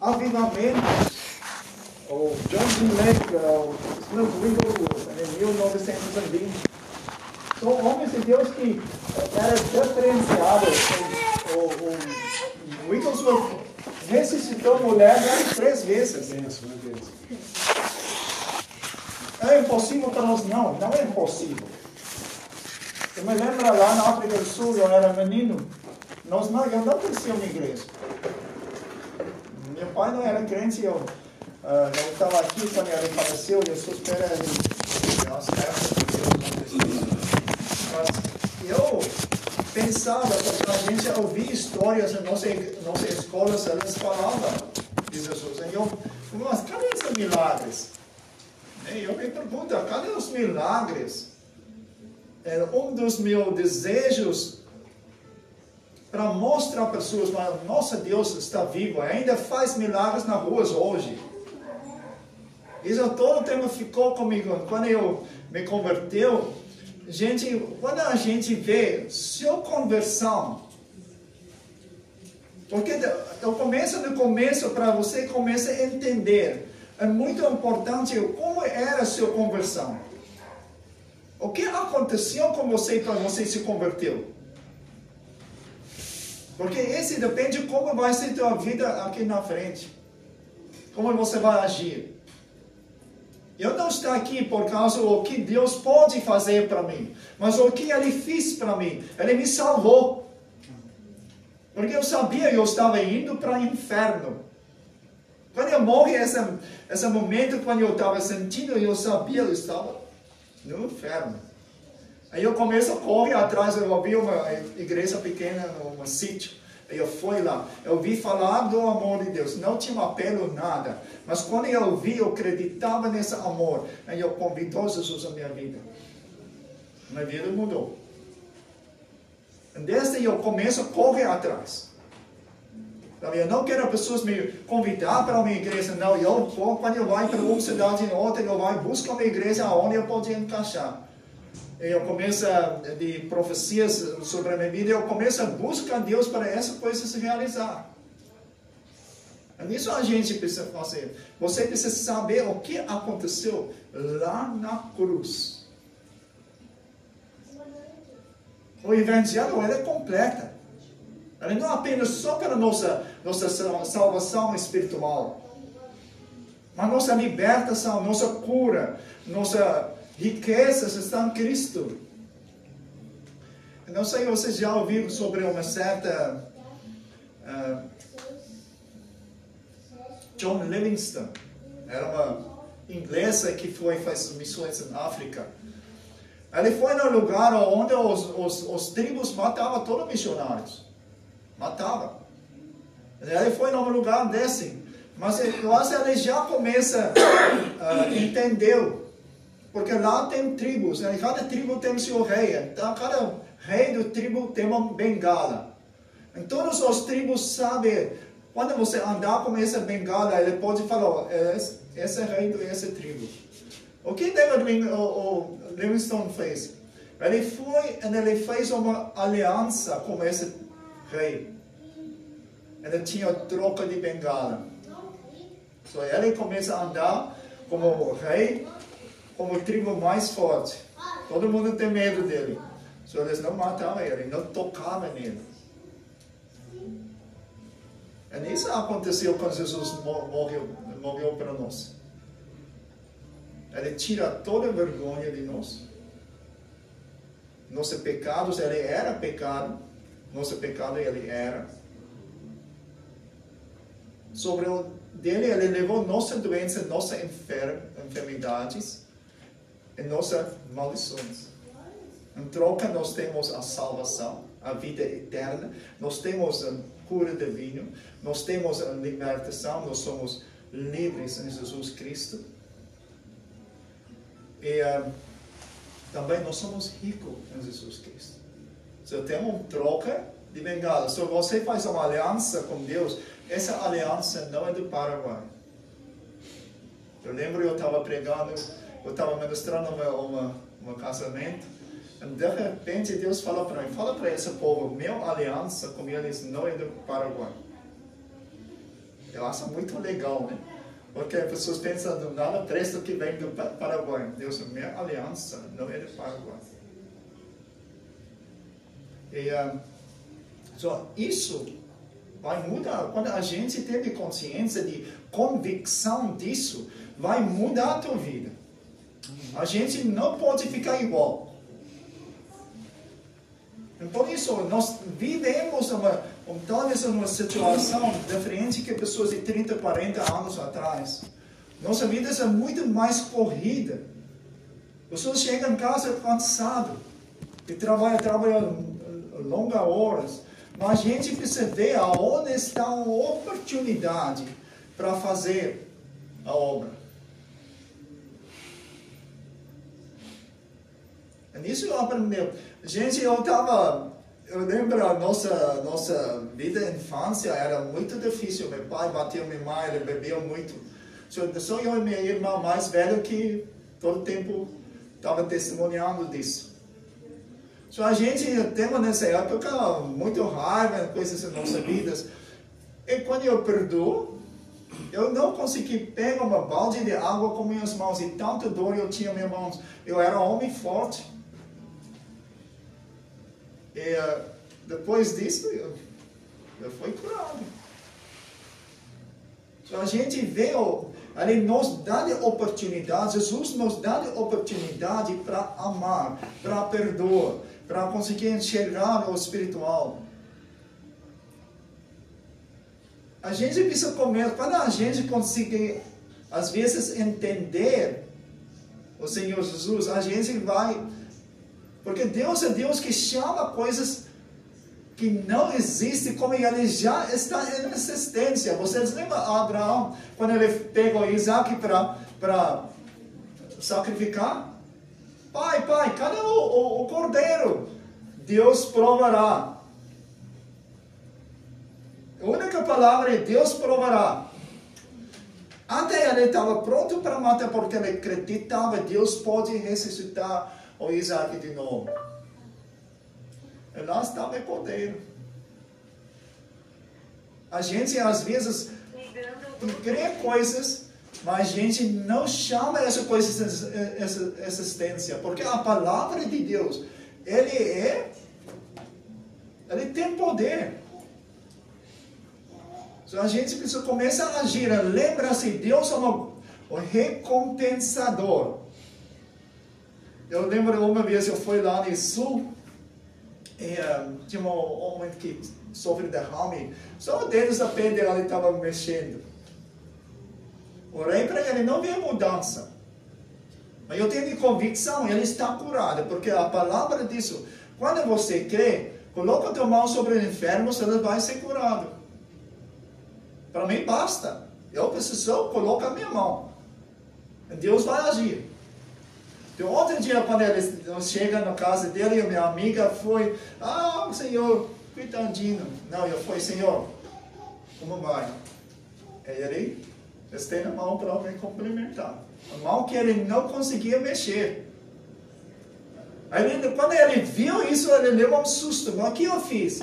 avivamentos. O John G. Lake, o Smith Wigglesworth, em 1920. São homens de Deus que eram diferenciados. O, o, o Wigglesworth ressuscitou mulher três vezes. É impossível para nós? Não, não é impossível. Eu me lembro lá na África do Sul, eu era menino, nós não, eu não cresci na igreja. Meu pai não era crente, eu, uh, estava aqui quando ele faleceu, eu sou espera nossa, Mas eu pensava, porque a gente ouvia histórias na nossa, nossa escola, eles falavam de Jesus. E eu, mas cadê esses milagres? E eu me pergunto, cadê os milagres? Era um dos meus desejos para mostrar para pessoas, nossa Deus está vivo, ainda faz milagres nas ruas hoje. Isso todo o tempo ficou comigo. Quando eu me converteu, gente, quando a gente vê sua conversão, porque eu começo no começo para você começar a entender, é muito importante como era a sua conversão. O que aconteceu com você quando você se converteu? Porque esse depende de como vai ser tua vida aqui na frente. Como você vai agir. Eu não estou aqui por causa do que Deus pode fazer para mim, mas o que Ele fez para mim. Ele me salvou. Porque eu sabia que eu estava indo para o inferno. Quando eu morri, esse, esse momento, quando eu estava sentindo, eu sabia que eu estava no inferno. Aí eu começo a correr atrás, eu vi uma igreja pequena, um sítio. Aí eu fui lá, eu vi falar do amor de Deus, não tinha um apelo, nada. Mas quando eu vi, eu acreditava nesse amor. Aí eu convidou Jesus à minha vida. Minha vida mudou. Desde eu começo a correr atrás. Eu não quero pessoas me convidar para uma igreja, não. Eu vou, quando eu vou para uma cidade em outra, eu vou buscar uma igreja onde eu posso encaixar. Eu começo de profecias sobre a minha vida, eu começo a buscar Deus para essa coisa se realizar. Isso a gente precisa fazer. Você precisa saber o que aconteceu lá na cruz. O evangelho é completo. Ela não apenas só para nossa, nossa salvação espiritual, mas nossa libertação, nossa cura, nossa riqueza está em Cristo. Não sei se vocês já ouviram sobre uma certa uh, John Livingston. Era uma inglesa que foi faz missões na África. Ele foi no lugar onde os, os, os tribos matavam todos os missionários matava. Ele foi num lugar desse. Mas eu que ele já começa a uh, entender. Porque lá tem tribos, né? cada tribo tem seu rei. Então, cada rei do tribo tem uma bengala. Em todas as tribos sabem, quando você andar com essa bengala, ele pode falar, esse, esse é rei dessa tribo. O que David o, o Livingstone fez? Ele foi e ele fez uma aliança com esse rei. Ele tinha troca de bengala. So, ele começa a andar como rei, como tribo mais forte. Todo mundo tem medo dele. So, eles não matavam ele, não tocavam nele. E isso aconteceu quando Jesus morreu, morreu para nós. Ele tira toda a vergonha de nós. Nossos pecados, ele era pecado nosso pecado ele era. Sobre o dele, ele levou nossa doença, nossas enfer enfermidades e nossas maldições. Em troca, nós temos a salvação, a vida eterna, nós temos a cura divina, nós temos a libertação, nós somos livres em Jesus Cristo. E uh, também nós somos ricos em Jesus Cristo. Se tem uma troca de bengala, se você faz uma aliança com Deus, essa aliança não é do Paraguai. Eu lembro eu estava pregando, eu estava ministrando uma, uma, casamento, e de repente Deus fala para mim, fala para esse povo, minha aliança com eles não é do Paraguai. Eu acho muito legal, né? Porque as pessoas pensam, nada presta que vem do Paraguai. Deus, minha aliança não é do Paraguai. E, um, so, isso vai mudar. Quando a gente teve consciência de convicção disso, vai mudar a tua vida. A gente não pode ficar igual. Por isso, nós vivemos uma, talvez uma situação diferente que pessoas de 30, 40 anos atrás. Nossa vida é muito mais corrida. Pessoas chegam em casa cansadas e trabalham, trabalham longas horas. Mas a gente precisa ver aonde está a oportunidade para fazer a obra. Nisso eu aprendi. Gente, eu estava. Eu lembro a nossa, nossa vida infância era muito difícil. Meu pai bateu minha mãe, ele bebeu muito. Só eu e minha irmã mais velha que todo tempo estava testemunhando disso. Só a gente teve nessa época muito raiva, coisas em nossas vidas. E quando eu perdoo, eu não consegui pegar uma balde de água com minhas mãos e tanta dor eu tinha minhas mãos. Eu era um homem forte. E uh, depois disso, eu, eu fui curado. Então a gente vê, ele nos dá oportunidade, Jesus nos dá oportunidade para amar, para perdoar, para conseguir enxergar o espiritual. A gente precisa comer, quando a gente conseguir, às vezes, entender o Senhor Jesus, a gente vai porque Deus é Deus que chama coisas que não existem, como ele já está em existência. Vocês lembram Abraão, quando ele pegou Isaac para sacrificar? Pai, pai, cadê o, o, o cordeiro? Deus provará. A única palavra é Deus provará. Até ele estava pronto para matar, porque ele acreditava Deus pode ressuscitar o Isaac de novo. E lá estava o cordeiro. A gente às vezes crê coisas, mas a gente não chama essa coisa essa existência, porque a palavra de Deus, ele é, ele tem poder. Então a gente precisa começar a agir. Lembra-se, Deus é o recompensador. Eu lembro uma vez eu fui lá no sul e uh, tinha um homem que sofre derrame. Só o dedo da pé dele estava mexendo. Orei para ele, não vê mudança. Mas eu tenho convicção, ele está curado, porque a palavra disso, quando você crê, coloca tua mão sobre o enfermo, ele vai ser curado. Para mim basta. Eu preciso colocar a minha mão. Deus vai agir. Outro dia, quando ele chega na casa dele, minha amiga foi, ah, Senhor, coitadinho. Não, eu fui, Senhor, como vai? Ele estende a mão para me cumprimentar. A mão que ele não conseguia mexer. Aí, quando ele viu isso, ele levou um susto. Mas o que eu fiz?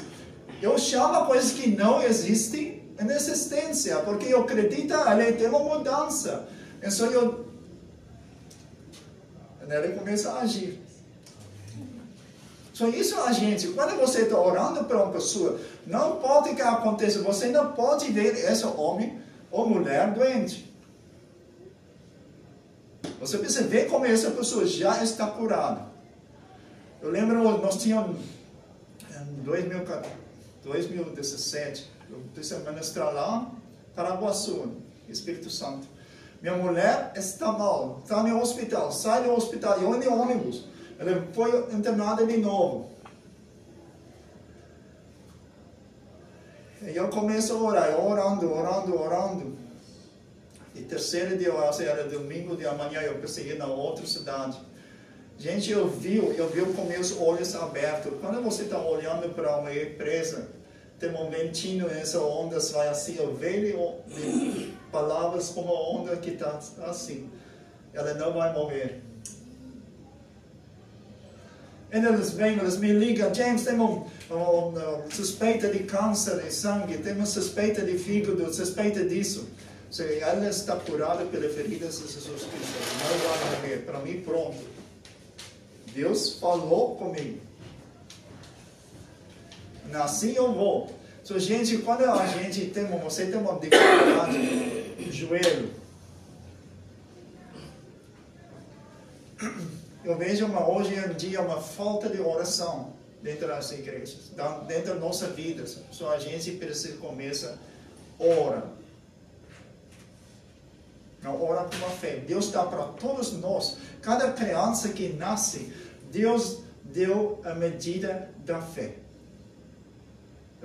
Eu chamo coisas que não existem em existência, porque eu acredito ele tem uma mudança. Então eu ele começa a agir. Só isso a gente, quando você está orando para uma pessoa, não pode que aconteça, você não pode ver esse homem ou mulher doente. Você precisa ver como essa pessoa já está curada. Eu lembro, nós tínhamos, em 2017, eu disse ministrar lá, Paraguaçu, Espírito Santo. Minha mulher está mal, está no hospital, sai do hospital, eu de ônibus. Ela foi internada de novo. E eu começo a orar, orando, orando, orando. E terceiro dia, era domingo de amanhã, eu pensei na outra cidade. Gente, eu vi, eu vi com meus olhos abertos. Quando você está olhando para uma empresa, tem um ventinho, essa onda vai assim, eu vejo palavras como a onda que está assim. Ela não vai morrer. E eles vêm, eles me ligam, James, temos um, um, um, suspeita de câncer de sangue, temos suspeita de fígado, suspeita disso. Se ela está curada pelas feridas de Jesus Cristo, não vai morrer. Para mim, pronto. Deus falou comigo. Assim eu vou. So, gente, quando a gente tem, você tem uma dificuldade no joelho, eu vejo uma, hoje em dia uma falta de oração dentro das igrejas, dentro das nossas vidas. Só a gente precisa começar a orar. Não ora com a fé. Deus dá para todos nós. Cada criança que nasce, Deus deu a medida da fé.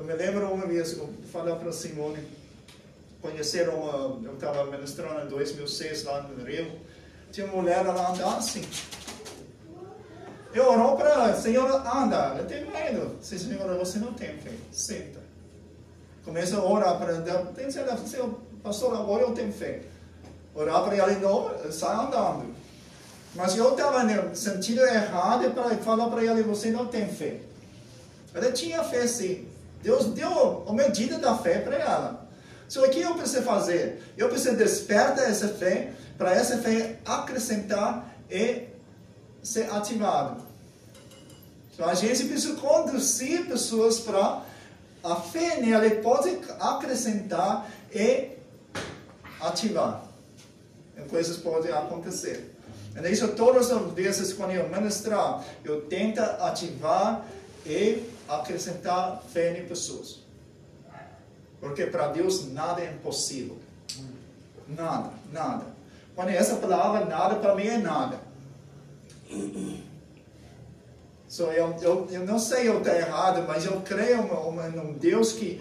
Eu me lembro uma vez, eu falei para a Simone, conheceram uma, eu estava ministrando em 2006 lá no Rio, tinha uma mulher lá andando assim. Eu orou para ela, Senhora, anda, eu tenho medo. Sim, Senhora, você não tem fé, senta. Começa a orar para ela, tem certeza, pastor, agora eu tenho fé. Orar para ela novo, sai andando. Mas eu estava no sentido errado para falar para ela, você não tem fé. Ela tinha fé sim. Deus deu a medida da fé para ela. Só que eu preciso fazer? Eu preciso despertar essa fé, para essa fé acrescentar e ser ativado. Então a gente precisa conduzir pessoas para a fé nela pode acrescentar e ativar. E coisas podem acontecer. E isso todas as vezes quando eu ministrar, eu tento ativar e acrescentar fé em pessoas. Porque para Deus nada é impossível. Nada, nada. Quando essa palavra nada, para mim é nada. So, eu, eu, eu não sei eu estou errado, mas eu creio em um Deus que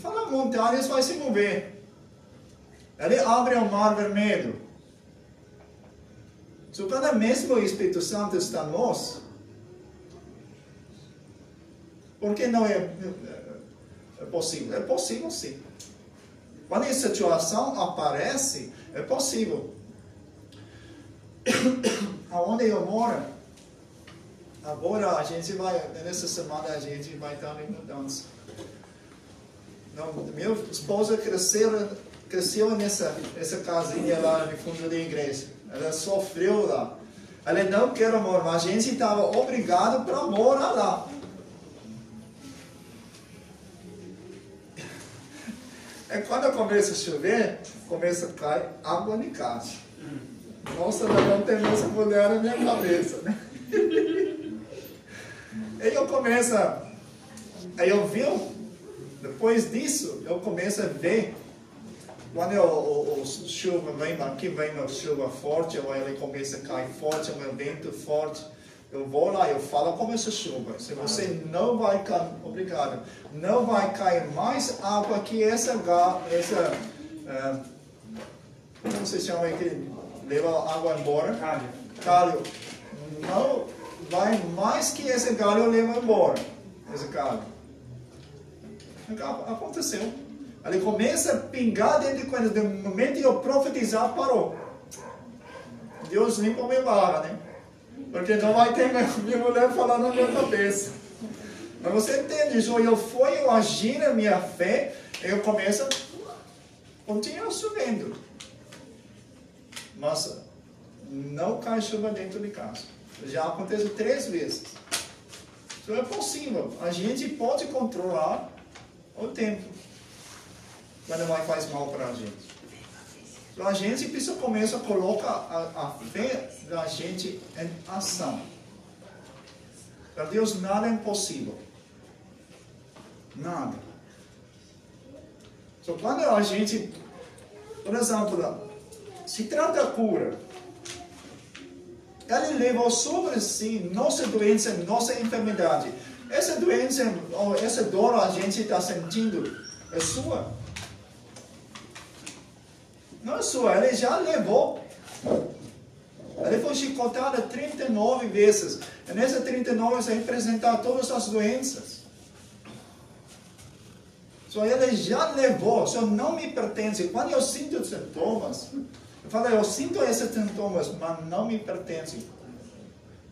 fala montanhas vai se mover. Ele abre o mar vermelho. So, quando mesmo o Espírito Santo está em nós, por que não é, é, é possível? É possível sim. Quando essa situação aparece, é possível. Aonde eu moro, agora a gente vai, nessa semana a gente vai estar em mudança. Não, minha esposa cresceu, cresceu nessa, nessa casinha lá no fundo da igreja. Ela sofreu lá. Ela não quer morar, mas a gente estava obrigado para morar lá. É quando começa a chover, começa a cair água em casa. Nossa, não tem essa mulher na minha cabeça, né? Aí eu começo, aí eu vi, depois disso, eu começo a ver, quando o, o, o chuva vem, aqui vem a chuva forte, ou ele começa a cair forte, um vento forte, eu vou lá, eu falo como essa chuva. Se você não vai cair, obrigado, não vai cair mais água que essa, essa uh, como se chama que leva água embora? Calho. Calho. Não vai mais que esse galho leva embora. Esse galho. Aconteceu. Ele começa a pingar dentro de coisas. No momento eu profetizar, parou. Deus limpa a minha barra, né? Porque não vai ter minha mulher falando na minha cabeça. Mas você entende isso? Eu fui, eu agir na minha fé, eu começo a continuar subindo. Mas não cai chuva dentro de casa. Já aconteceu três vezes. Isso é possível. A gente pode controlar o tempo. Quando vai faz mal para a gente. Então a gente precisa começar a colocar a, a fé da gente em ação. Para Deus nada é impossível. Nada. Então quando a gente, por exemplo, se trata da cura, ele levou sobre si nossa doença, nossa enfermidade. Essa doença, ou essa dor a gente está sentindo, é sua. Não é sua, ele já levou. Ele foi chicotado 39 vezes. E nessas 39 você representar todas as doenças. Só ele já levou, só não me pertence. Quando eu sinto sintomas, eu falo, eu sinto esses sintomas, mas não me pertence.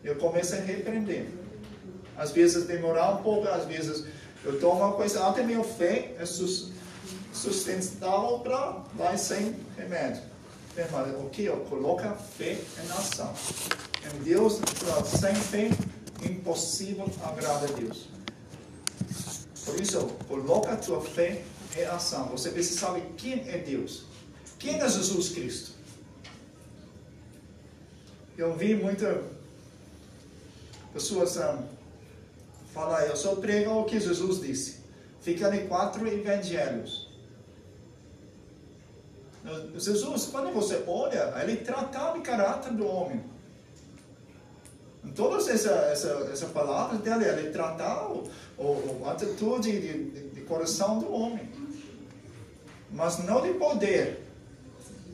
eu começo a repreender. Às vezes demorar um pouco, às vezes eu tomo uma coisa, até minha fé é sustentável para vai sem remédio. O que? Eu coloco a fé em ação. Em Deus, sem fé, impossível agradar a Deus. Por isso, coloca a tua fé em ação. Você precisa saber quem é Deus. Quem é Jesus Cristo? Eu vi muitas pessoas um, falar, eu só prego o que Jesus disse. Fica em quatro evangelhos. Jesus, quando você olha, ele tratava o caráter do homem. Em todas essa, essa, essa palavra dele, ele tratava a atitude de, de, de coração do homem. Mas não de poder.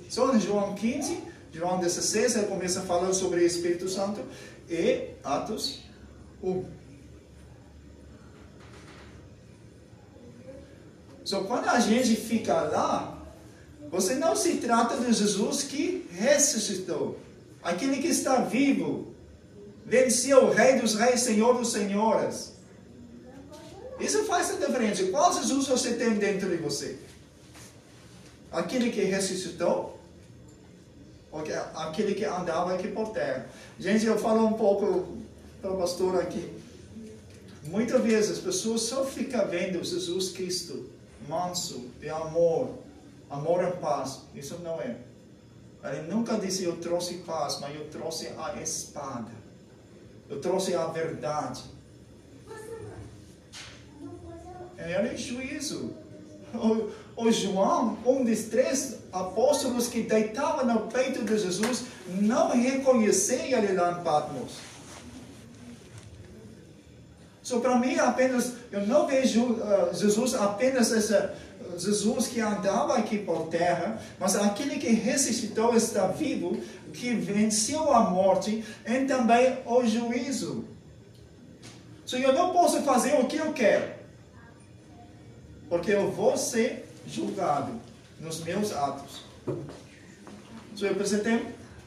Só em João 15, João 16, ele começa a falar sobre o Espírito Santo e Atos 1. Então, quando a gente fica lá, você não se trata de Jesus que ressuscitou. Aquele que está vivo, venceu o Rei dos Reis, Senhor dos Senhores. Isso faz a diferença. Qual Jesus você tem dentro de você? Aquele que ressuscitou? Ou aquele que andava aqui por terra? Gente, eu falo um pouco para o pastor aqui. Muitas vezes as pessoas só ficam vendo Jesus Cristo manso, de amor, amor e paz. Isso não é. Ele nunca disse eu trouxe paz, mas eu trouxe a espada. Eu trouxe a verdade. Ele é juízo. O, o João, um dos três apóstolos que deitava no peito de Jesus, não reconhecia ele lá em Patmos. So, para mim, apenas, eu não vejo uh, Jesus apenas esse Jesus que andava aqui por terra, mas aquele que ressuscitou está vivo, que venceu a morte e também o juízo. So, eu não posso fazer o que eu quero, porque eu vou ser julgado nos meus atos. So, eu preciso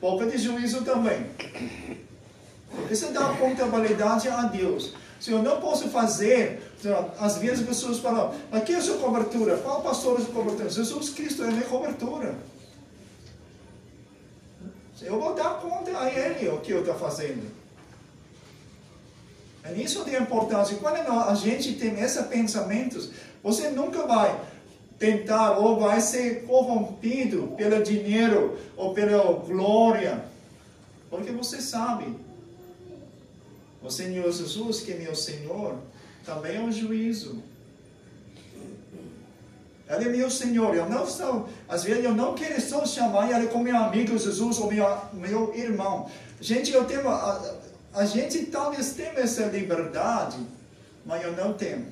pouco de juízo também. Preciso dar contabilidade a Deus. Se eu não posso fazer, às vezes as pessoas falam, aqui é a sua cobertura. Qual pastor é a sua cobertura? Jesus Cristo é a minha cobertura. Eu vou dar conta a Ele o que eu estou fazendo. É nisso de importância. Quando a gente tem esses pensamentos, você nunca vai tentar ou vai ser corrompido pelo dinheiro ou pela glória. Porque você sabe, o Senhor Jesus, que é meu Senhor, também é um juízo. Ele é meu Senhor. Eu não estou, às vezes eu não quero só chamar ele como meu amigo Jesus ou meu, meu irmão. Gente, eu tenho, a, a gente talvez tenha essa liberdade, mas eu não tenho.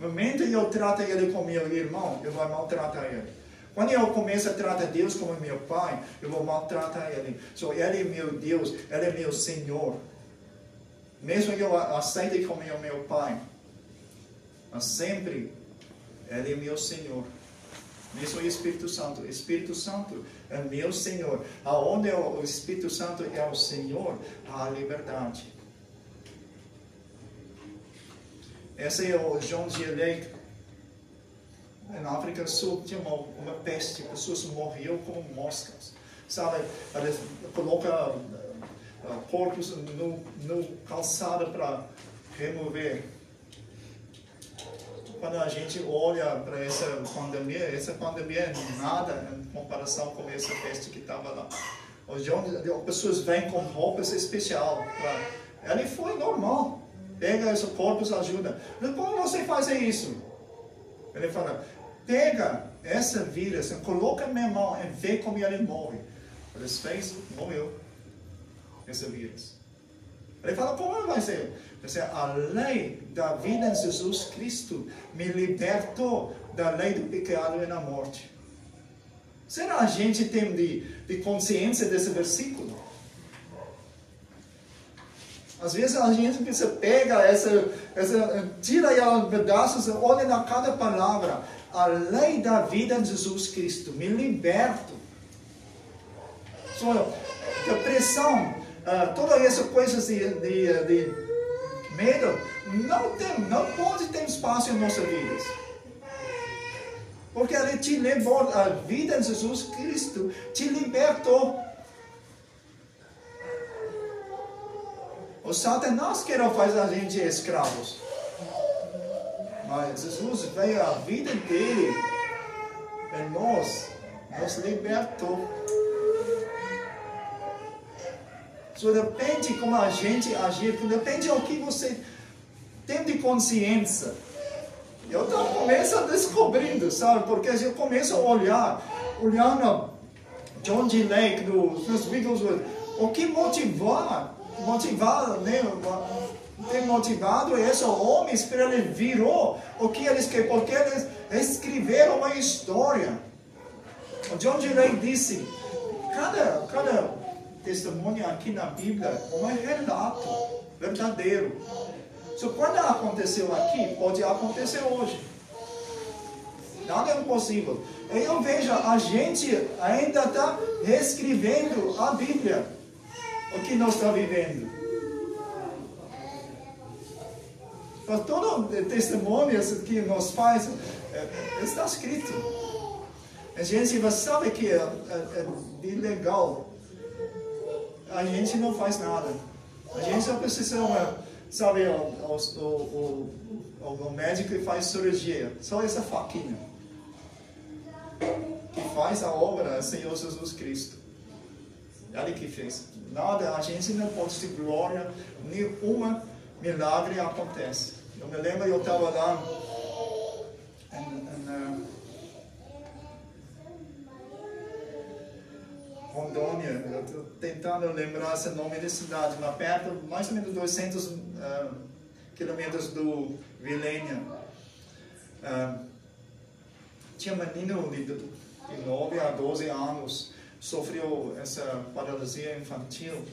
No momento que eu trato ele como meu irmão, eu vou maltratar ele. Quando eu começo a tratar Deus como meu pai, eu vou maltratar ele. So, ele é meu Deus, ele é meu Senhor. Mesmo que eu aceite como o meu pai, mas sempre Ele é meu Senhor. Mesmo o Espírito Santo. O Espírito Santo é meu Senhor. Aonde o Espírito Santo é o Senhor, há liberdade. Esse é o João de Eleito. Na África do Sul tinha uma, uma peste, pessoas morriam como moscas. Sabe, eles colocam corpos no, no calçado para remover. Quando a gente olha para essa pandemia, essa pandemia é nada em comparação com essa peste que estava lá. Hoje, as pessoas vêm com roupas especiais. Ele foi normal. Pega esses corpos, ajuda. Como você faz isso? Ele fala, pega essa vírus, coloca minha mão e vê como ele morre. Ele fez, morreu esse vírus. Ele fala, como vai ser? Vai a lei da vida em Jesus Cristo me libertou da lei do pecado e da morte. Será a gente tem de, de consciência desse versículo? Às vezes a gente precisa pega essa, essa tira ela pedaços, olha na cada palavra. A lei da vida em Jesus Cristo me liberto. Só depressão, uh, todas essas coisas de, de, de medo, não, tem, não pode ter espaço em nossas vidas. Porque Ele te levou a vida em Jesus Cristo, te libertou. O Satanás quer fazer a gente escravos. Mas Jesus veio a vida dele em nós, nos libertou. Só depende como a gente agir, depende do que você tem de consciência. Eu começando descobrindo, sabe? Porque eu começo a olhar, olhando John G. Lake nos vídeos, o que motivar, motivar, né? Tem motivado esses homens para ele virou o que eles querem, porque eles escreveram uma história. O John G. Lake disse, cada, cada testemunho aqui na Bíblia é um relato verdadeiro. So, quando aconteceu aqui, pode acontecer hoje. Nada é impossível. Eu vejo, a gente ainda está reescrevendo a Bíblia. O que nós estamos vivendo. Mas todo testemunho que nós faz, é, está escrito. A gente sabe que é, é, é ilegal. A gente não faz nada. A gente só precisa Sabe, o, o, o, o, médico faz cirurgia, só essa faquinha. Que faz a obra é Senhor Jesus Cristo. Ele que fez. Nada, a gente não pode ter glória, nenhuma milagre acontece. Eu me lembro, eu estava lá em, em, Rondônia, eu tentando lembrar esse nome da cidade, mas perto, mais ou menos 200 uh, quilômetros do Vilênia. Uh, tinha um menino de, de 9 a 12 anos, sofreu essa paralisia infantil.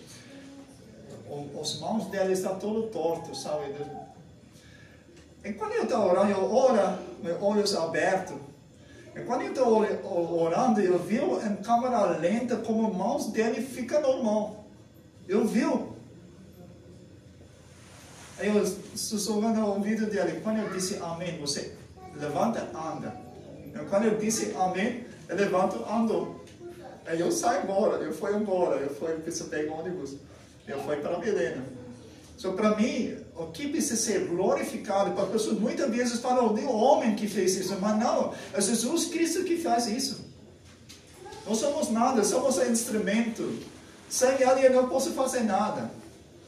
O, os mãos dele estão todos tortos, sabe? E quando eu estou orando, eu oro, meus olhos abertos, e quando eu estou orando, eu vi em câmera lenta como mãos dele ficam normal. Eu vi. Aí eu sussurrando no ouvido dele. Quando eu disse amém, você levanta, anda. E quando eu disse amém, ele levanta, andou. Aí eu saio embora, eu fui embora, eu fui, preciso pegar ônibus. Eu fui para Belém. So, para mim, o que precisa ser glorificado, para pessoas muitas vezes falam, o homem que fez isso, mas não, é Jesus Cristo que faz isso. Não somos nada, somos um instrumento. Sem Ele eu não posso fazer nada.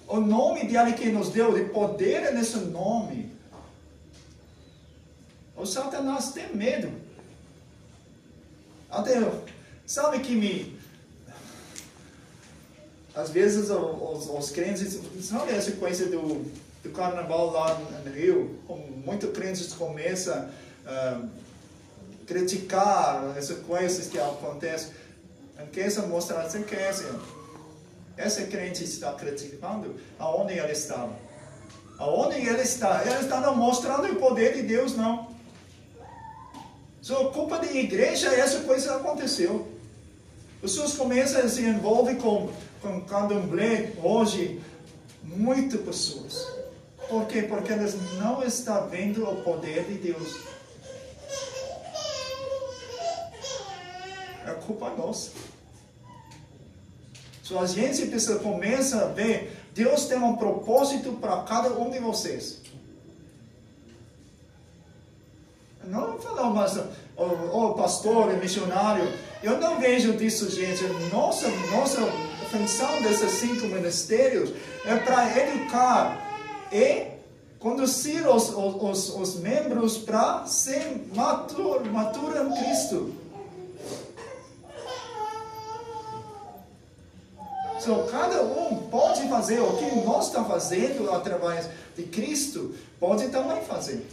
O nome de Ele que nos deu, de poder é nesse nome. O Satanás tem medo. Até, sabe que me às vezes os, os crentes, sabe a sequência do, do carnaval lá no Rio? Muitos crentes começam a uh, criticar as coisas que acontecem. Quer mostrar assim que esse, esse crente está criticando aonde ele está. Aonde ele está? Ele está não mostrando o poder de Deus, não. So, culpa da igreja, essa coisa aconteceu. Pessoas começam a se envolver com com candomblé hoje, muitas pessoas. Por quê? Porque elas não estão vendo o poder de Deus. É culpa nossa. Se a gente precisa começar a ver, Deus tem um propósito para cada um de vocês. Não falar mais, oh, oh pastor, missionário. Eu não vejo disso, gente. Nossa, nossa função desses cinco ministérios é para educar e conduzir os, os, os membros para ser maturo em Cristo. So, cada um pode fazer o que nós estamos fazendo através de Cristo, pode também fazer.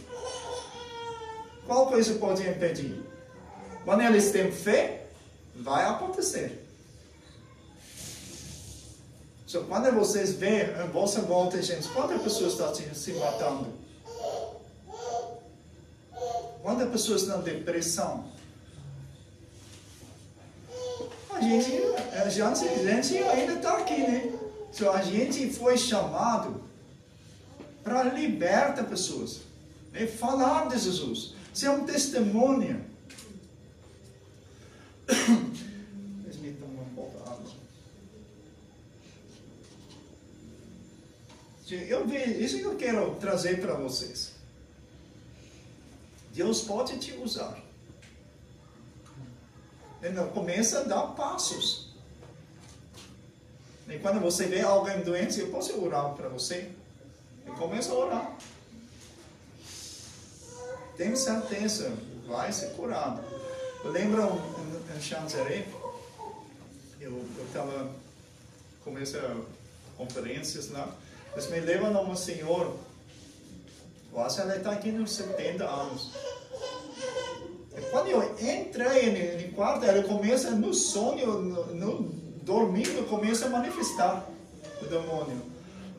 Qual coisa pode impedir? Quando eles têm fé, vai acontecer. So, quando vocês veem em vossa volta, gente, quantas pessoas estão se matando? Quantas pessoas estão depressão? A gente, a gente, a gente ainda está aqui, né? So, a gente foi chamado para libertar pessoas. Né? Falar de Jesus. Um testemunho. Me tomar um de água. Eu vi, isso que eu quero trazer para vocês. Deus pode te usar. Começa a dar passos. E quando você vê alguém doente, eu posso orar para você. Começa a orar. Tenho certeza, vai ser curado. Eu lembro em, Chanzeré, eu estava começando conferências lá, eles me levam a uma senhora, que ela está aqui nos 70 anos. E quando eu entrei no quarto, ela começa no sonho, no, no dormindo, começa a manifestar o demônio.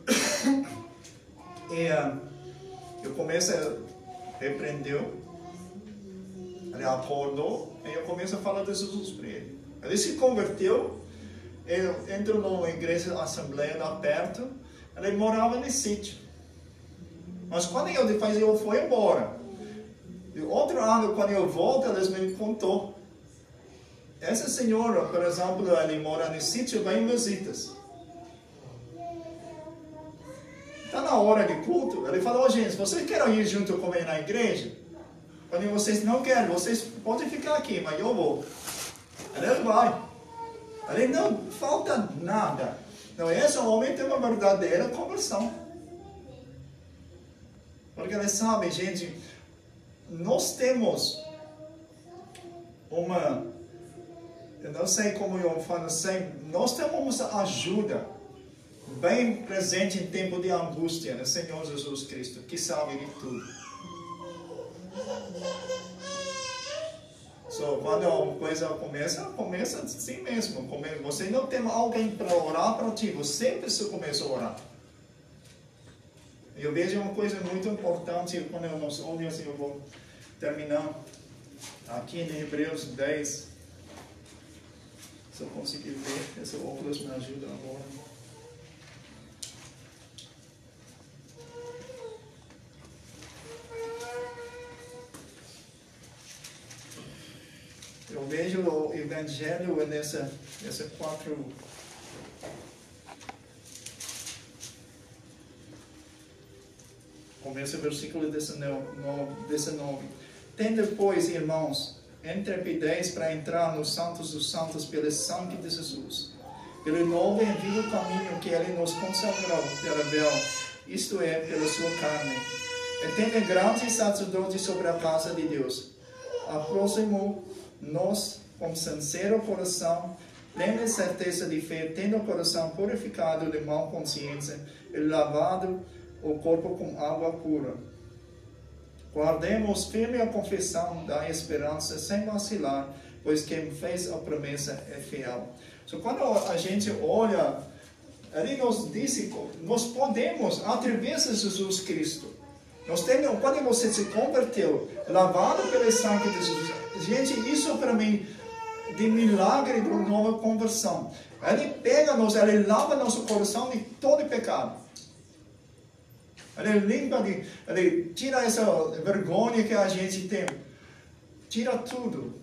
E uh, eu começo a repreender, ele acordou, e eu começo a falar de Jesus para ele. Ele se converteu, ele entrou numa igreja, assembleia lá perto, ele morava nesse sítio. Mas quando eu depois eu fui embora, e outro ano, quando eu volto, eles me contou. Essa senhora, por exemplo, ela mora nesse sítio, vem visitas. Está na hora de culto. Ele falou, oh, gente, vocês querem ir junto comigo na igreja? Quando vocês não querem, vocês podem ficar aqui, mas eu vou. Ele vai. Ele não falta nada. Então, esse homem tem uma verdadeira conversão. Porque ele sabe, gente, nós temos uma, eu não sei como eu falo assim, nós temos ajuda bem presente em tempo de angústia no Senhor Jesus Cristo, que sabe de tudo. So, quando uma coisa começa, começa assim mesmo. Você não tem alguém para orar para ti, você precisa começar a orar. Eu vejo uma coisa muito importante quando olho assim, eu vou terminar aqui em Hebreus 10. Se eu conseguir ver, esse óculos me ajuda agora. Eu vejo o Evangelho nessa, nessa quatro. Começa o versículo 19. 19. Tendo, pois, irmãos, intrepidez para entrar nos santos dos santos pelo sangue de Jesus, pelo novo e vivo caminho que Ele nos consagrou pela véu, isto é, pela sua carne. E tendo grande sacerdote sobre a casa de Deus, aproximou nós, com sincero coração, plena certeza de fé, tendo o coração purificado de mal consciência e lavado o corpo com água pura. Guardemos firme a confissão da esperança sem vacilar, pois quem fez a promessa é fiel. So, quando a gente olha, ele nos disse, nós podemos, através de Jesus Cristo, nós temos, quando você se converteu, lavado pelo sangue de Jesus, gente, isso para mim, de milagre de uma nova conversão. Ele pega nos, ele lava nosso coração de todo pecado. Ele limpa, ele tira essa vergonha que a gente tem. Tira tudo.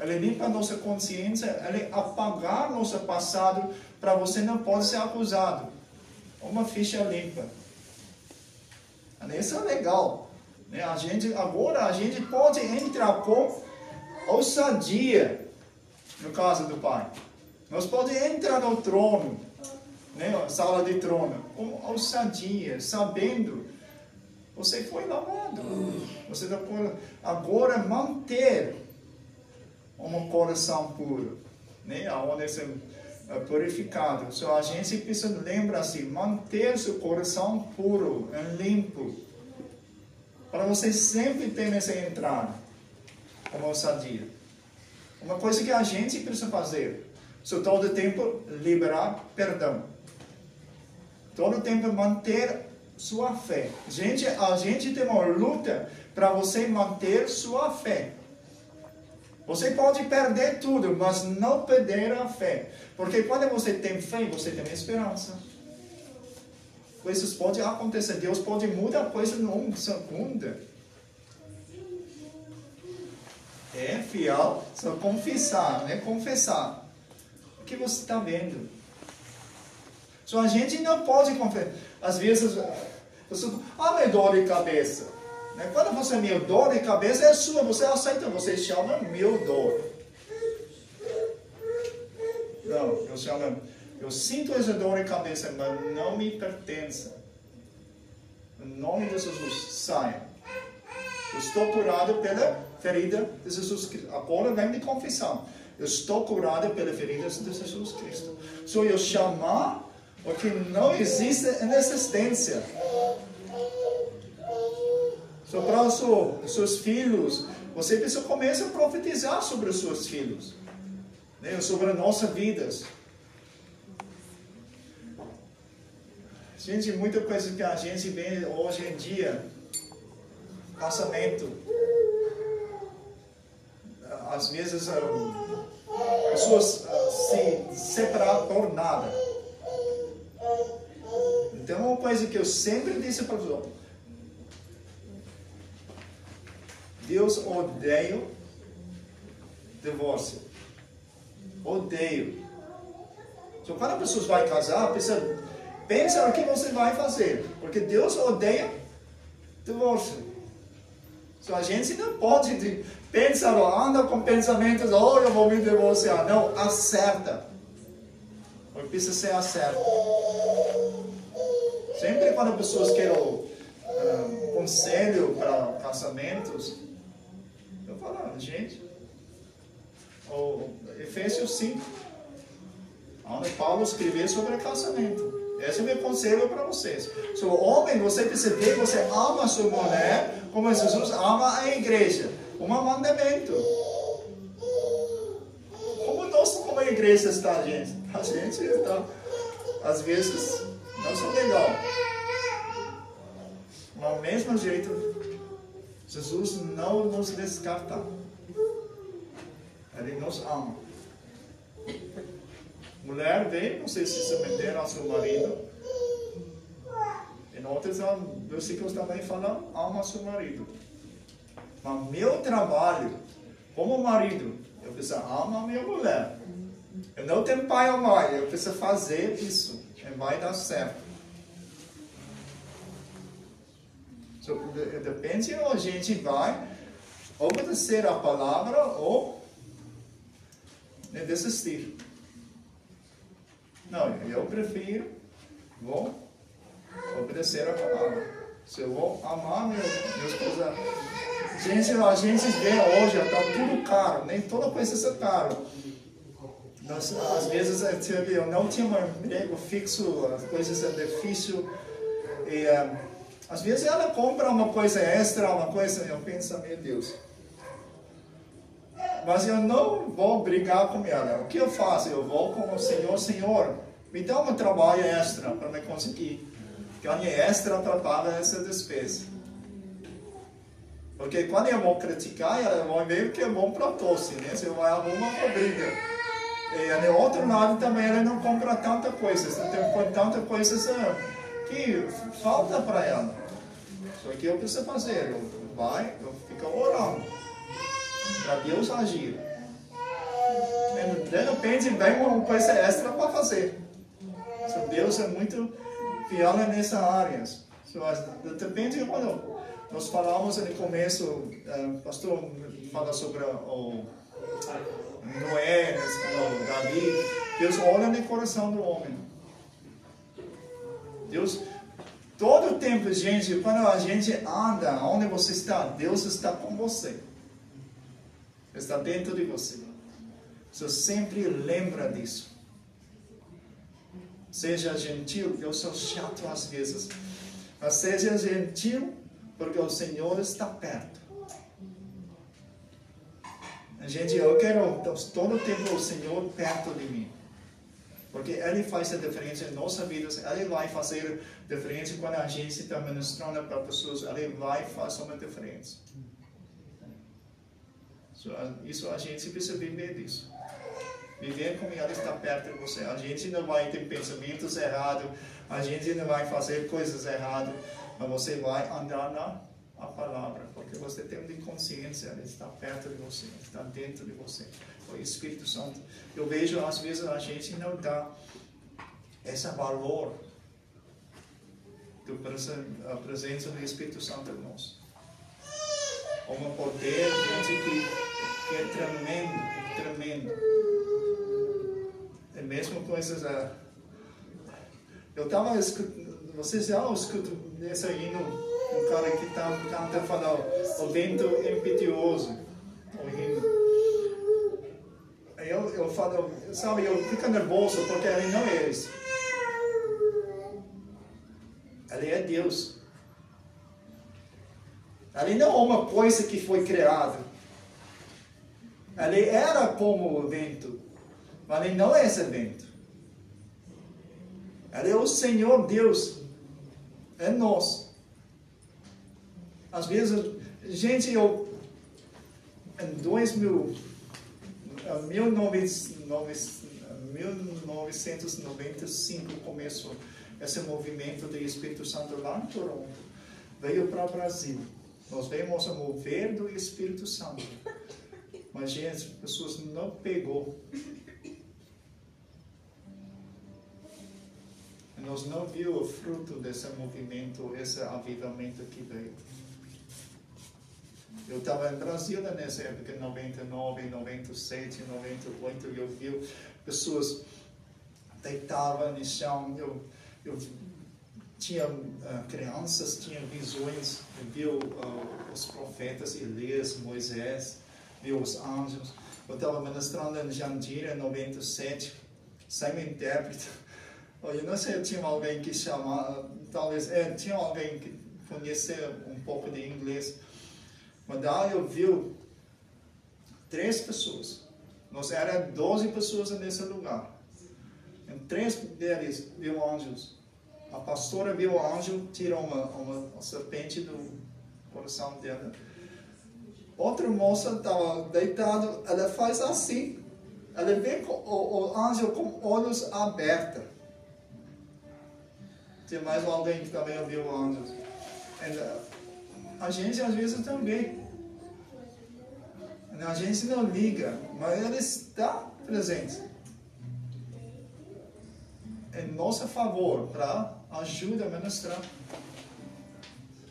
Ele limpa nossa consciência, ele apagar nosso passado para você não pode ser acusado. Uma ficha limpa. Isso é legal. Né? A gente, agora a gente pode entrar com ousadia no caso do Pai. Nós podemos entrar no trono, né? sala de trono, com ousadia, sabendo você foi lavado. Você tá agora manter um coração puro, né? Onde é purificado. Só a gente precisa lembrar assim, manter seu coração puro limpo. Para você sempre ter essa entrada como ousadia. Uma coisa que a gente precisa fazer. So, todo tempo liberar perdão. Todo tempo manter sua fé. Gente, a gente tem uma luta para você manter sua fé. Você pode perder tudo, mas não perder a fé. Porque quando você tem fé, você tem esperança. Coisas podem acontecer. Deus pode mudar coisa num segundo. É fiel, só confessar, né? Confessar. O que você está vendo? Só a gente não pode confessar. Às vezes, você, ah, me dor de cabeça. Né? Quando você é meu dor de cabeça, é sua, você aceita, você chama meu dor. Não, eu chamo, eu sinto essa dor de cabeça, mas não me pertence. Em nome de Jesus, saia. Eu estou curado pela ferida de Jesus Cristo. Agora vem de confissão. Eu estou curado pela ferida de Jesus Cristo. Se eu chamar o que não existe em existência. So, para os seus filhos, você precisa começar a profetizar sobre os seus filhos, né? sobre as nossas vidas. Gente, muita coisa que a gente vê hoje em dia, casamento, às vezes pessoas se separar por nada. Então, uma coisa que eu sempre disse para os outros, Deus odeia divórcio. Odeio. Então, quando a pessoa vai casar, precisa pensa o que você vai fazer. Porque Deus odeia divórcio. Então, a gente não pode pensar, anda com pensamentos, oh, eu vou me divorciar. Não, acerta. Porque precisa ser acerto. Sempre quando as pessoas querem um, ah, conselho para casamentos, falando, gente. O Efésios 5, onde Paulo escreveu sobre casamento. Esse é o meu conselho para vocês. Se o homem, você perceber, você ama sua mulher como Jesus ama a igreja. Um mandamento. Como nós, como a igreja está, gente? A gente está, às vezes, não são legal. Mas, ao mesmo jeito, Jesus não nos descarta. Ele nos ama. Mulher vem, não sei se submeter ao seu marido. Em outros versículos também fala, ama seu marido. Mas meu trabalho, como marido, eu preciso amar minha mulher. Eu não tenho pai ou mãe, eu preciso fazer isso. E vai dar certo. So, depende, a gente vai obedecer a palavra ou desistir. Não, eu prefiro, vou obedecer a palavra. Se eu vou amar meu, minha esposa. Gente, a gente vê hoje, está tudo caro, nem toda coisa está caro. Nós, às vezes eu não tinha um emprego fixo, as coisas são difíceis. E, uh, às vezes ela compra uma coisa extra, uma coisa, eu penso, meu Deus. Mas eu não vou brigar com ela. O que eu faço? Eu vou com o Senhor, Senhor, me dá um trabalho extra para me conseguir. Ganhe extra para pagar essa despesa. Porque quando eu vou criticar, ela vai ver que é bom para tosse, né? Você vai arrumar uma briga. E no outro lado também ela não compra tanta coisa, não tem tanta coisa que falta para ela. Só que eu preciso fazer, eu vai, eu fico orando para Deus agir. De repente vem uma coisa extra para fazer. So, Deus é muito fiel nessa área. So, de repente, quando nós falamos no começo, o pastor fala sobre o Noé, o Davi, Deus olha no coração do homem. Deus Todo o tempo, gente, quando a gente anda, onde você está, Deus está com você. Está dentro de você. Você sempre lembra disso. Seja gentil, eu sou chato às vezes, mas seja gentil, porque o Senhor está perto. Gente, eu quero todo o tempo o Senhor perto de mim. Porque Ele faz a diferença em nossas vidas, Ele vai fazer diferença quando a gente está ministrando para pessoas, Ele vai fazer uma diferença. Isso a gente precisa viver disso. Viver como Ele está perto de você. A gente não vai ter pensamentos errados, a gente não vai fazer coisas erradas, mas você vai andar na a palavra, porque você tem de consciência, Ele está perto de você, está dentro de você. O Espírito Santo. Eu vejo, às vezes, a gente não dá esse valor da presença do Espírito Santo em nós. Um poder, gente, que, que é tremendo, tremendo. É mesmo coisas. Uh, eu estava escutando, vocês já escutam esse aí no cara que tá, canta fala o vento impetuoso, o hino. Eu, eu falo, sabe, eu fico nervoso porque ele não é isso. Ele é Deus. Ele não é uma coisa que foi criada. Ele era como o vento, mas ele não é esse vento. Ele é o Senhor Deus. É nós. Às vezes, gente, eu em 2000, 1995 começou esse movimento do Espírito Santo lá em Toronto. Veio para o Brasil. Nós vemos o mover do Espírito Santo. Mas, gente, as pessoas não pegou. Nós não viu o fruto desse movimento, esse avivamento que veio. Eu estava em Brasília nessa época, 99, 97, 98, e eu vi pessoas deitavam no chão. Eu, eu tinha uh, crianças, tinha visões, viu uh, os profetas Elias, Moisés, viu os anjos. Eu estava ministrando em Jandira, em 97, sem intérprete. Eu não sei, tinha alguém que chamava, talvez, é, tinha alguém que conhecia um pouco de inglês. Mas daí eu vi três pessoas. Nós éramos 12 pessoas nesse lugar. E três deles viu anjos. A pastora viu o anjo, tirou uma, uma, uma serpente do coração dela. Outra moça estava deitada, ela faz assim. Ela vê o, o anjo com olhos abertos. Tem mais alguém que também viu o anjo. a gente às vezes também. A gente não liga, mas ele está presente em nosso favor para ajuda a ministrar.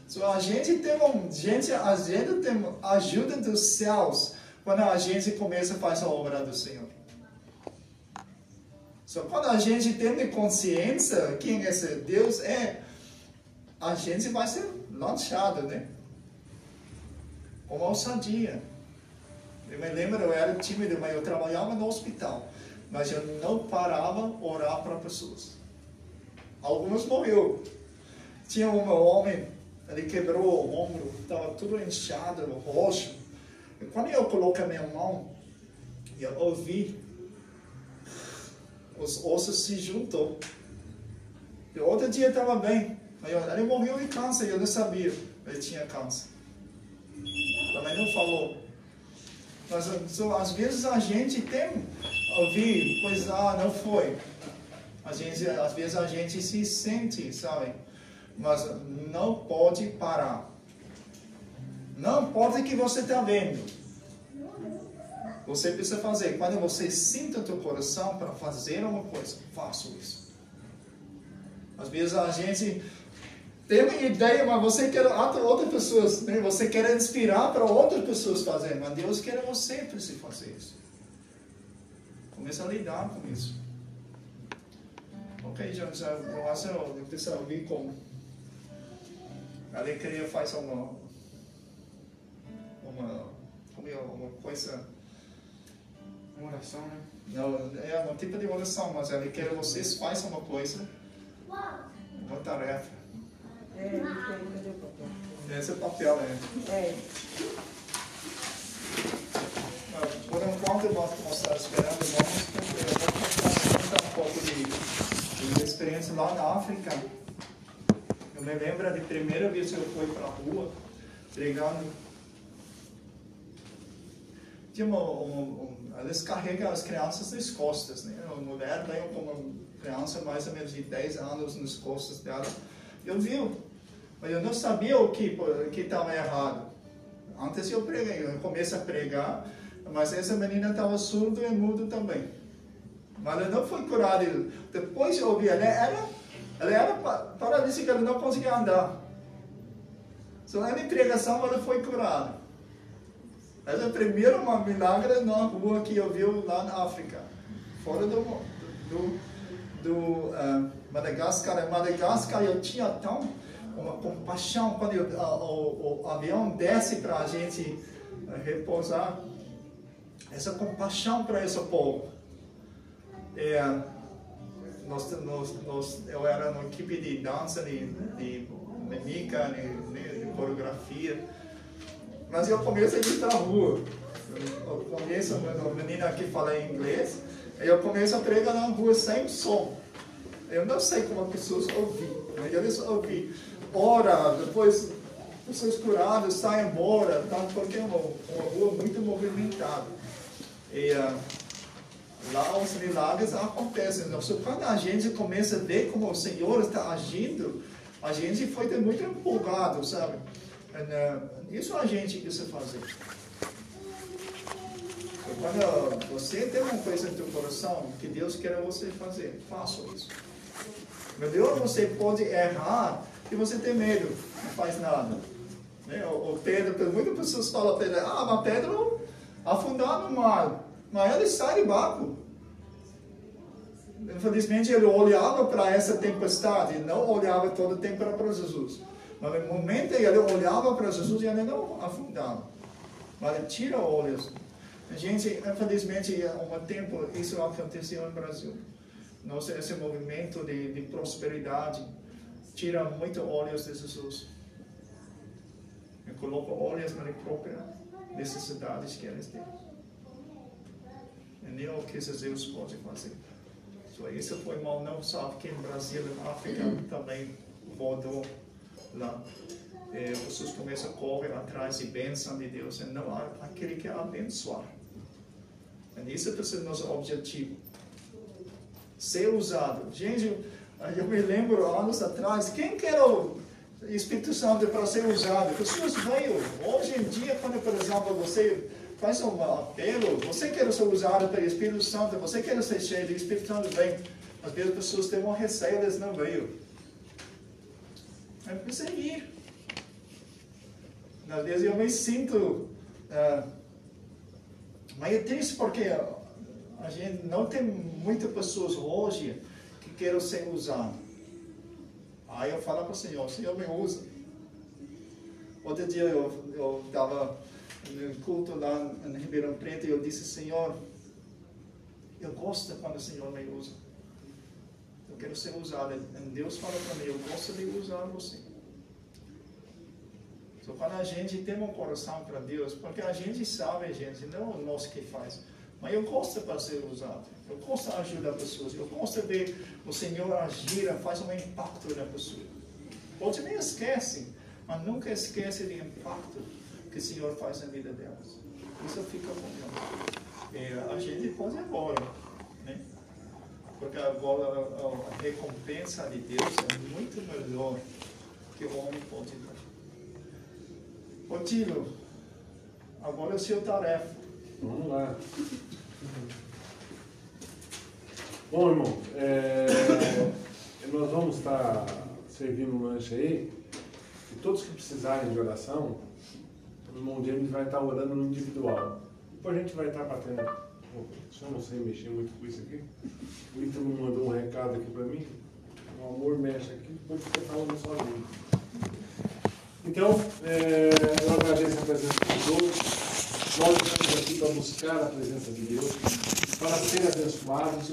So, a gente tem um, gente, a gente tem ajuda dos céus quando a gente começa a fazer a obra do Senhor. So, quando a gente tem consciência quem esse Deus é, a gente vai ser lançado, né? Com ousadia. Eu me lembro, eu era tímido, mas eu trabalhava no hospital. Mas eu não parava orar para pessoas. Alguns morreu. Tinha um homem, ele quebrou o ombro, estava tudo inchado, roxo. E quando eu coloquei minha mão, eu ouvi, os ossos se juntou. E outro dia estava bem, ele morreu de câncer, eu não sabia, ele tinha câncer. Também não falou. Mas às vezes a gente tem ouvir, pois ah, não foi. Às vezes a gente se sente, sabe? Mas não pode parar. Não o que você está vendo. Você precisa fazer. Quando você sinta o teu coração para fazer uma coisa, faça isso. Às vezes a gente tem uma ideia, mas você quer outras pessoas, né? você quer inspirar para outras pessoas fazerem, mas Deus quer você para se fazer isso. Comece a lidar com isso. Ok, já, já eu acho que precisa ouvir como a alegria faz uma, uma, é, uma coisa. Uma oração, né? Não, é um tipo de oração, mas ele quer que vocês façam uma coisa, uma tarefa. É, cadê o papel? Esse é o papel, né? É. Por enquanto, eu vou mostrar esperando, vamos, eu vou contar um pouco de experiência lá na África. Eu me lembro de primeira vez que eu fui para a rua, pregando. tinha um, um, um, eles carregam as crianças nas costas, né? A mulher com uma criança mais ou menos de 10 anos nas costas dela. Eu vi, mas eu não sabia o que que estava errado. Antes eu preguei, eu comecei a pregar, mas essa menina estava surda e muda também. Mas ela não foi curada. Depois eu ouvi, ela era, ela era paralítica, ela não conseguia andar. Só na pregação ela foi curada. Essa é a primeira uma milagre na rua que eu vi lá na África, fora do, do, do uh, Madagascar. Em Madagascar eu tinha tão uma compaixão quando eu, o, o, avião desce para a gente repousar. Essa compaixão para esse povo. É, nós, nós, nós, eu era uma equipe de dança, de, de de, de, de coreografia. Mas eu começo a ir para rua. Eu começo, uma menina que fala inglês, eu começo a pregar na rua sem som. Eu não sei como as pessoas ouvem, mas eles ouvem. Ora, depois pessoas curadas saem embora, tá? porque é uma, uma rua muito movimentada. E uh, lá os milagres acontecem. Então, quando a gente começa a ver como o Senhor está agindo, a gente foi muito empolgado, sabe? E, uh, isso a gente precisa fazer. Quando você tem uma coisa no seu coração que Deus quer você fazer, faça isso. Melhor você pode errar e você tem medo, não faz nada. Né? O, Pedro, muitas pessoas falam ele, ah, mas Pedro afundar no mar, mas ele sai de barco. Infelizmente ele olhava para essa tempestade, não olhava todo o tempo para Jesus. Mas no momento ele olhava para Jesus e ele não afundava. Mas ele tira olhos. A gente, infelizmente, há um tempo isso aconteceu no Brasil. Nosso, esse movimento de, de prosperidade tira muito olhos de Jesus. E coloca olhos na própria necessidades que eles têm. E nem o que Jesus pode fazer. So, isso foi mal não só aqui no Brasil, na África também voltou lá. É, pessoas começam a correr atrás de bênção de Deus e não aquele que é abençoar. E isso precisa ser nosso objetivo. Ser usado. Gente, eu me lembro anos atrás, quem quer o Espírito Santo para ser usado? Pessoas veio. Hoje em dia, quando, por exemplo, você faz um apelo, você quer ser usado pelo Espírito Santo, você quer ser cheio do Espírito Santo, vem. Às vezes as pessoas têm uma receio, eles não veio. É preciso ir. Às vezes eu me sinto. Uh, é triste porque a gente não tem muitas pessoas hoje que querem ser usadas. Aí eu falo para o Senhor, Senhor me usa. Outro dia eu estava no culto lá em Ribeirão Preto e eu disse, Senhor, eu gosto quando o Senhor me usa. Eu quero ser usado. E Deus fala para mim, eu gosto de usar você. Então, quando a gente tem um coração para Deus, porque a gente sabe, gente, não é nós que faz, mas eu gosto para ser usado. Eu gosto de ajudar pessoas. Eu gosto de o Senhor agir, faz um impacto na pessoa. Outros nem esquecem, mas nunca esquece do impacto que o Senhor faz na vida delas. Isso fica bom. E a gente pode embora, né? Porque agora a, recompensa de Deus é muito melhor que o homem pode dar. Tilo, agora é o seu tarefa. Vamos lá. Bom, irmão, é, nós vamos estar servindo um lanche aí. E todos que precisarem de oração, irmão James vai estar orando no individual. Depois a gente vai estar batendo. Só não sei mexer muito com isso aqui. O Ítalo mandou um recado aqui para mim. O amor mexe aqui, depois fica falando sozinho. Então, é, eu agradeço a presença de todos. Nós estamos aqui para buscar a presença de Deus, para ser abençoados